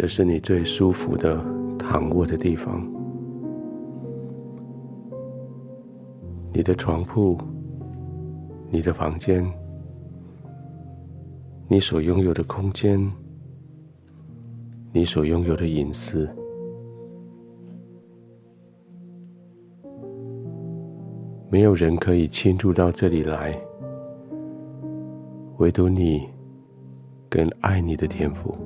这是你最舒服的躺卧的地方。你的床铺，你的房间，你所拥有的空间，你所拥有的隐私，没有人可以侵入到这里来，唯独你跟爱你的天赋。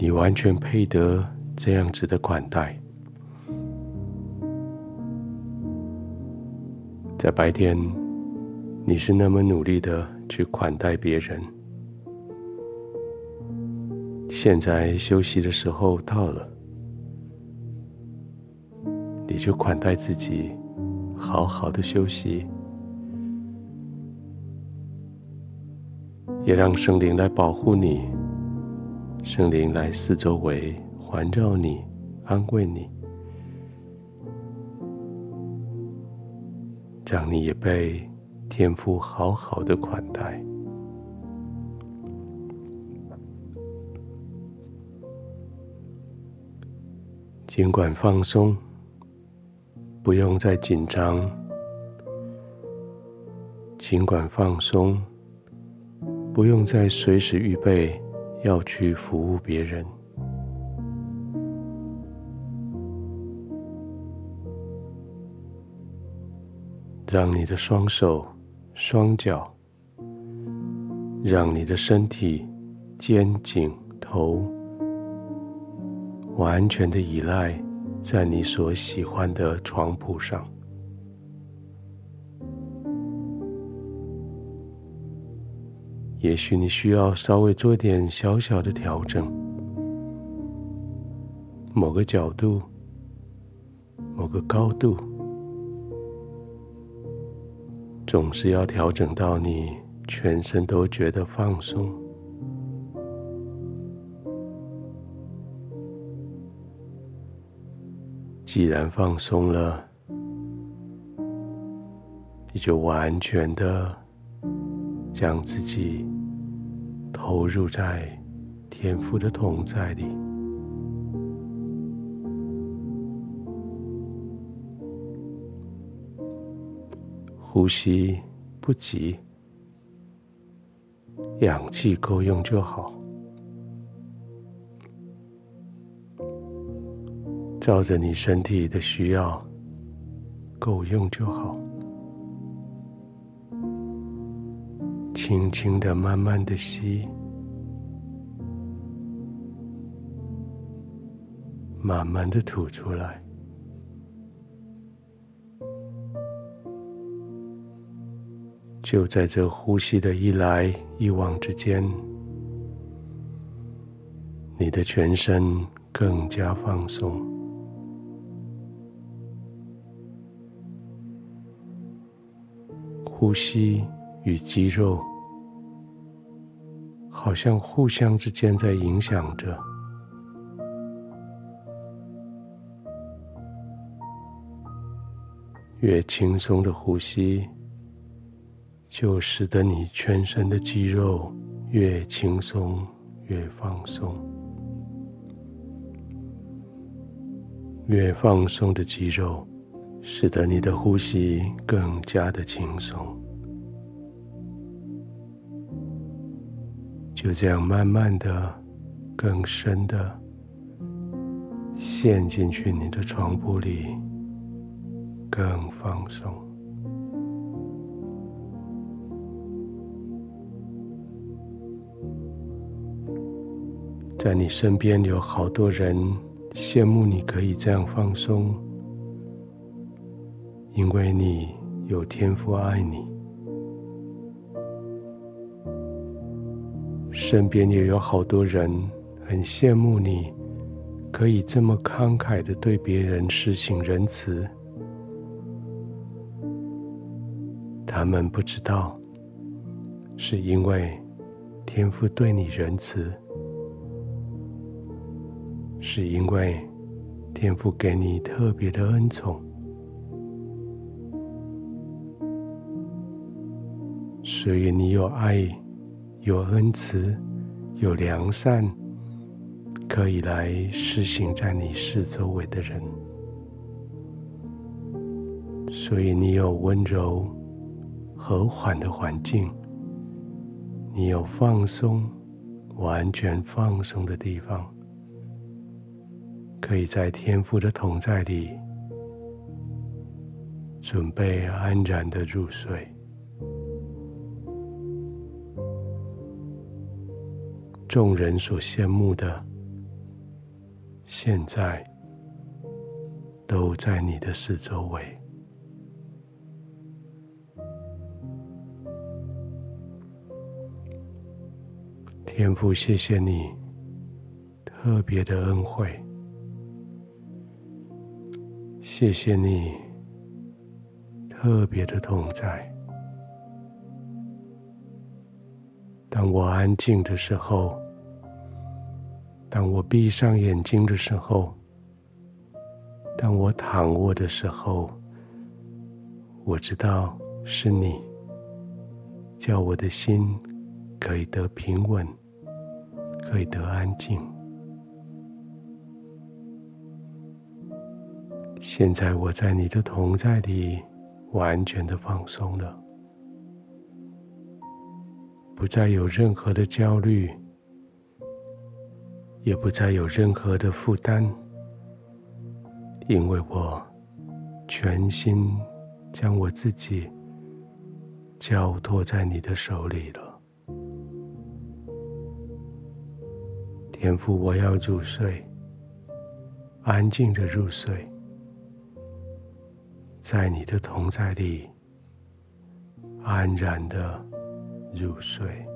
你完全配得这样子的款待。在白天，你是那么努力的去款待别人。现在休息的时候到了，你就款待自己，好好的休息，也让圣灵来保护你，圣灵来四周围环绕你，安慰你。让你也被天父好好的款待，尽管放松，不用再紧张；尽管放松，不用再随时预备要去服务别人。让你的双手、双脚，让你的身体、肩颈、头，完全的依赖在你所喜欢的床铺上。也许你需要稍微做点小小的调整，某个角度，某个高度。总是要调整到你全身都觉得放松。既然放松了，你就完全的将自己投入在天父的同在里。呼吸不急，氧气够用就好。照着你身体的需要，够用就好。轻轻的、慢慢的吸，慢慢的吐出来。就在这呼吸的一来一往之间，你的全身更加放松，呼吸与肌肉好像互相之间在影响着，越轻松的呼吸。就使得你全身的肌肉越轻松越放松，越放松的肌肉，使得你的呼吸更加的轻松。就这样慢慢的、更深的陷进去你的床铺里，更放松。在你身边有好多人羡慕你可以这样放松，因为你有天赋爱你。身边也有好多人很羡慕你可以这么慷慨的对别人施行仁慈。他们不知道，是因为天父对你仁慈。是因为天父给你特别的恩宠，所以你有爱，有恩慈，有良善，可以来施行在你四周围的人。所以你有温柔、和缓的环境，你有放松、完全放松的地方，可以在天父的同在里，准备安然的入睡。众人所羡慕的，现在都在你的四周围。天父，谢谢你特别的恩惠，谢谢你特别的同在。当我安静的时候，当我闭上眼睛的时候，当我躺卧的时候，我知道是你，叫我的心可以得平稳，可以得安静。现在我在你的同在里，完全的放松了。不再有任何的焦虑，也不再有任何的负担，因为我全心将我自己交托在你的手里了。天父，我要入睡，安静的入睡，在你的同在里，安然的。入睡。